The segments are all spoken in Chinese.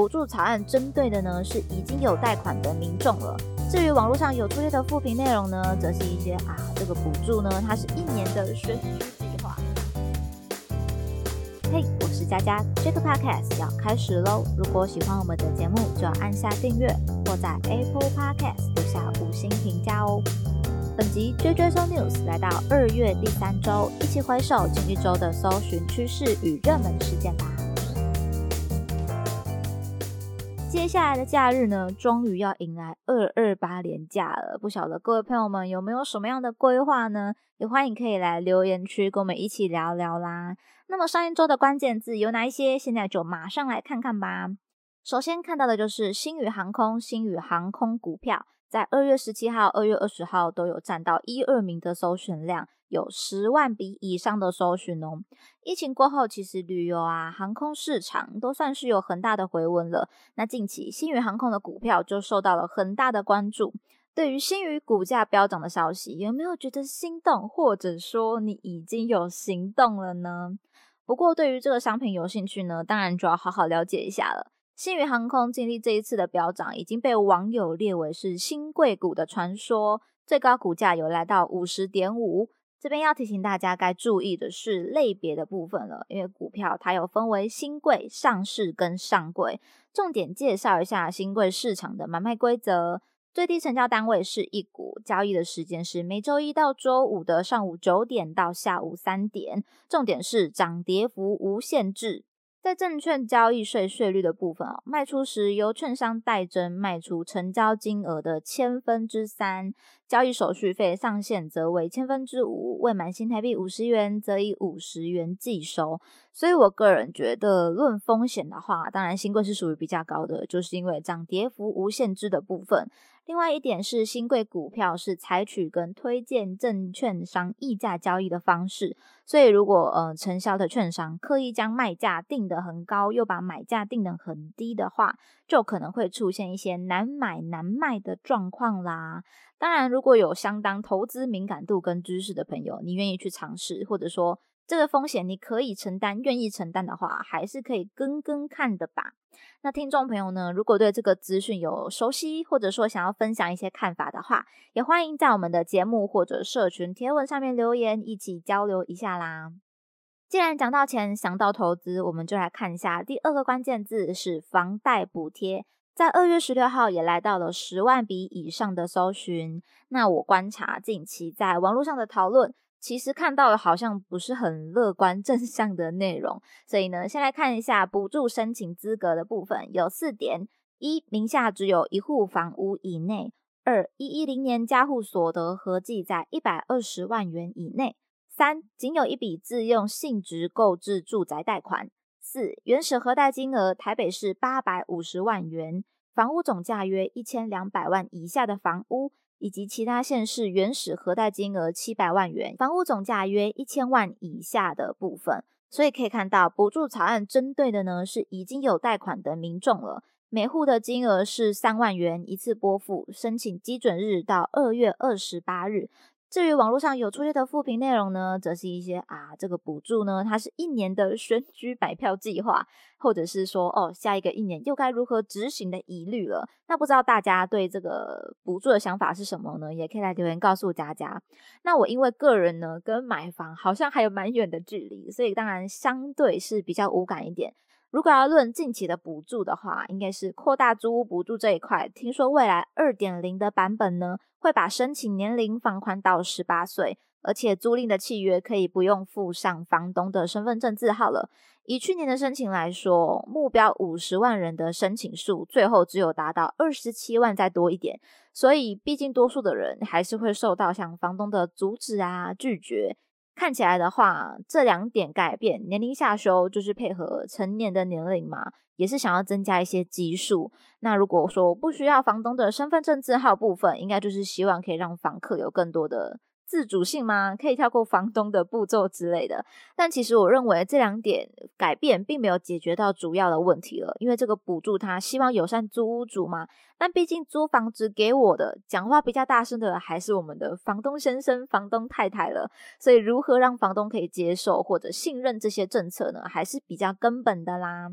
补助草案针对的呢是已经有贷款的民众了。至于网络上有出现的负评内容呢，则是一些啊，这个补助呢，它是一年的选举计划。嘿，我是佳佳，这个 podcast 要开始喽！如果喜欢我们的节目，就要按下订阅或在 Apple Podcast 留下五星评价哦。本集追追搜 news 来到二月第三周，一起回首近一周的搜寻趋势与热门事件吧。接下来的假日呢，终于要迎来二二八连假了。不晓得各位朋友们有没有什么样的规划呢？也欢迎可以来留言区跟我们一起聊聊啦。那么上一周的关键字有哪一些？现在就马上来看看吧。首先看到的就是星宇航空，星宇航空股票在二月十七号、二月二十号都有占到一二名的搜寻量。有十万笔以上的搜寻哦。疫情过后，其实旅游啊、航空市场都算是有很大的回温了。那近期新宇航空的股票就受到了很大的关注。对于新宇股价飙涨的消息，有没有觉得心动，或者说你已经有行动了呢？不过对于这个商品有兴趣呢，当然就要好好了解一下了。新宇航空经历这一次的飙涨，已经被网友列为是新贵股的传说，最高股价有来到五十点五。这边要提醒大家，该注意的是类别的部分了，因为股票它有分为新贵、上市跟上柜。重点介绍一下新贵市场的买卖规则：最低成交单位是一股，交易的时间是每周一到周五的上午九点到下午三点。重点是涨跌幅无限制。在证券交易税税率的部分啊，卖出时由券商代征卖出成交金额的千分之三，交易手续费上限则为千分之五，未满新台币五十元则以五十元计收。所以我个人觉得，论风险的话，当然新贵是属于比较高的，就是因为涨跌幅无限制的部分。另外一点是，新贵股票是采取跟推荐证券商溢价交易的方式，所以如果呃承销的券商刻意将卖价定得很高，又把买价定得很低的话，就可能会出现一些难买难卖的状况啦。当然，如果有相当投资敏感度跟知识的朋友，你愿意去尝试，或者说这个风险你可以承担，愿意承担的话，还是可以跟跟看的吧。那听众朋友呢，如果对这个资讯有熟悉，或者说想要分享一些看法的话，也欢迎在我们的节目或者社群贴文上面留言，一起交流一下啦。既然讲到钱，想到投资，我们就来看一下第二个关键字是房贷补贴，在二月十六号也来到了十万笔以上的搜寻。那我观察近期在网络上的讨论。其实看到的好像不是很乐观正向的内容，所以呢，先来看一下补助申请资格的部分，有四点：一、名下只有一户房屋以内；二、一一零年家户所得合计在一百二十万元以内；三、仅有一笔自用性质购置住宅贷款；四、原始核贷金额台北市八百五十万元，房屋总价约一千两百万以下的房屋。以及其他县市原始核贷金额七百万元，房屋总价约一千万以下的部分，所以可以看到补助草案针对的呢是已经有贷款的民众了，每户的金额是三万元，一次拨付，申请基准日到二月二十八日。至于网络上有出现的负评内容呢，则是一些啊，这个补助呢，它是一年的选举买票计划，或者是说哦，下一个一年又该如何执行的疑虑了。那不知道大家对这个补助的想法是什么呢？也可以来留言告诉佳佳。那我因为个人呢，跟买房好像还有蛮远的距离，所以当然相对是比较无感一点。如果要论近期的补助的话，应该是扩大租屋补助这一块。听说未来二点零的版本呢，会把申请年龄放宽到十八岁，而且租赁的契约可以不用附上房东的身份证字号了。以去年的申请来说，目标五十万人的申请数，最后只有达到二十七万再多一点。所以，毕竟多数的人还是会受到像房东的阻止啊、拒绝。看起来的话，这两点改变，年龄下修就是配合成年的年龄嘛，也是想要增加一些基数。那如果说不需要房东的身份证字号部分，应该就是希望可以让房客有更多的。自主性吗？可以跳过房东的步骤之类的。但其实我认为这两点改变并没有解决到主要的问题了，因为这个补助他希望友善租屋主嘛。但毕竟租房子给我的讲话比较大声的还是我们的房东先生、房东太太了。所以如何让房东可以接受或者信任这些政策呢？还是比较根本的啦。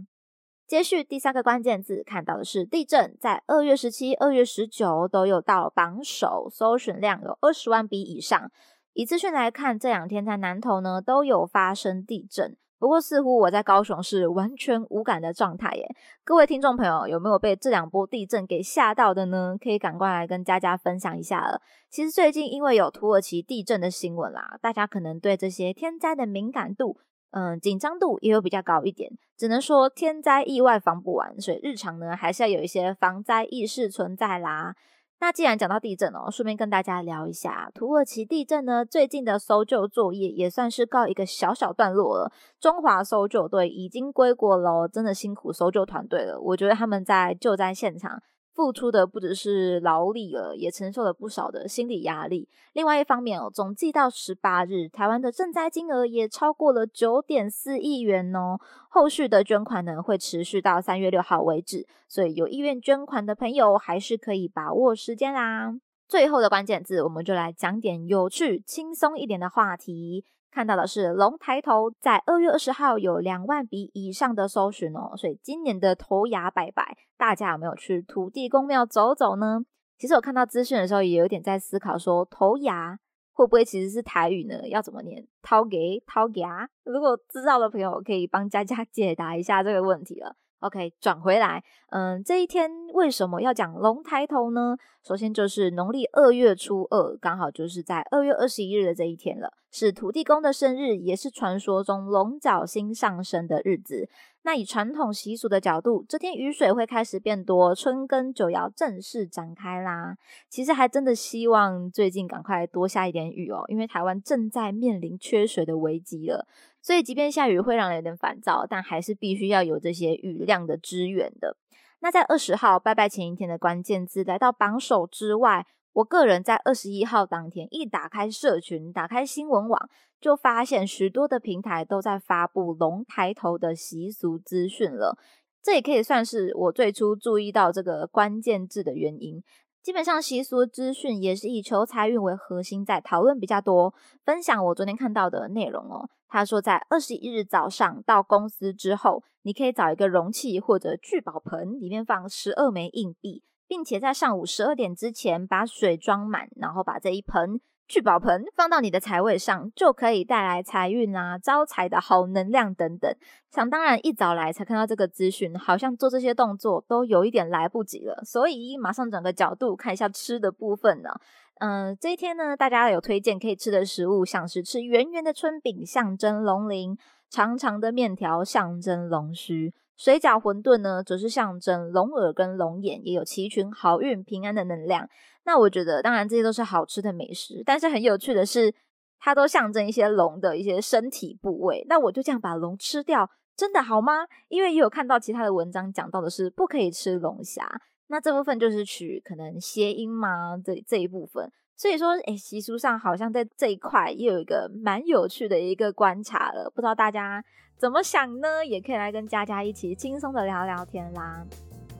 接续第三个关键字看到的是地震，在二月十七、二月十九都有到榜首，搜寻量有二十万笔以上。以资讯来看，这两天在南投呢都有发生地震，不过似乎我在高雄是完全无感的状态耶。各位听众朋友，有没有被这两波地震给吓到的呢？可以赶快来跟佳佳分享一下了。其实最近因为有土耳其地震的新闻啦，大家可能对这些天灾的敏感度。嗯，紧张度也有比较高一点，只能说天灾意外防不完，所以日常呢还是要有一些防灾意识存在啦。那既然讲到地震哦，顺便跟大家聊一下土耳其地震呢，最近的搜救作业也算是告一个小小段落了。中华搜救队已经归国喽，真的辛苦搜救团队了，我觉得他们在救灾现场。付出的不只是劳力了，也承受了不少的心理压力。另外一方面哦，总计到十八日，台湾的赈灾金额也超过了九点四亿元哦。后续的捐款呢，会持续到三月六号为止，所以有意愿捐款的朋友还是可以把握时间啦。最后的关键字，我们就来讲点有趣、轻松一点的话题。看到的是龙抬头，在二月二十号有两万笔以上的搜寻哦，所以今年的头牙拜拜，大家有没有去土地公庙走走呢？其实我看到资讯的时候，也有点在思考，说头牙会不会其实是台语呢？要怎么念？掏给掏牙？如果知道的朋友可以帮佳佳解答一下这个问题了。OK，转回来，嗯，这一天为什么要讲龙抬头呢？首先就是农历二月初二，刚好就是在二月二十一日的这一天了，是土地公的生日，也是传说中龙角星上升的日子。那以传统习俗的角度，这天雨水会开始变多，春耕就要正式展开啦。其实还真的希望最近赶快多下一点雨哦，因为台湾正在面临缺水的危机了。所以即便下雨会让人有点烦躁，但还是必须要有这些雨量的支援的。那在二十号拜拜前一天的关键字来到榜首之外，我个人在二十一号当天一打开社群，打开新闻网。就发现许多的平台都在发布龙抬头的习俗资讯了，这也可以算是我最初注意到这个关键字的原因。基本上习俗资讯也是以求财运为核心在讨论比较多。分享我昨天看到的内容哦，他说在二十一日早上到公司之后，你可以找一个容器或者聚宝盆，里面放十二枚硬币，并且在上午十二点之前把水装满，然后把这一盆。聚宝盆放到你的财位上，就可以带来财运啊、招财的好能量等等。想当然，一早来才看到这个资讯，好像做这些动作都有一点来不及了，所以马上转个角度看一下吃的部分呢。嗯，这一天呢，大家有推荐可以吃的食物，像是吃圆圆的春饼，象征龙鳞；长长的面条，象征龙须；水饺、馄饨呢，则是象征龙耳跟龙眼，也有齐群好运、平安的能量。那我觉得，当然这些都是好吃的美食，但是很有趣的是，它都象征一些龙的一些身体部位。那我就这样把龙吃掉，真的好吗？因为也有看到其他的文章讲到的是不可以吃龙虾，那这部分就是取可能谐音嘛，这这一部分。所以说，诶习俗上好像在这一块也有一个蛮有趣的一个观察了，不知道大家怎么想呢？也可以来跟佳佳一起轻松的聊聊天啦。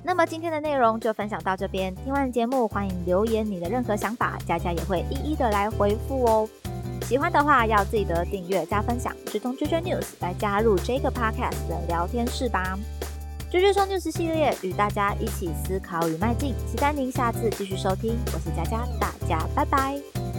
那么今天的内容就分享到这边。听完节目，欢迎留言你的任何想法，佳佳也会一一的来回复哦。喜欢的话要记得订阅加分享，直通 JJ News 来加入这个 Podcast 的聊天室吧。JJ 说 News 系列与大家一起思考与迈进，期待您下次继续收听。我是佳佳，大家拜拜。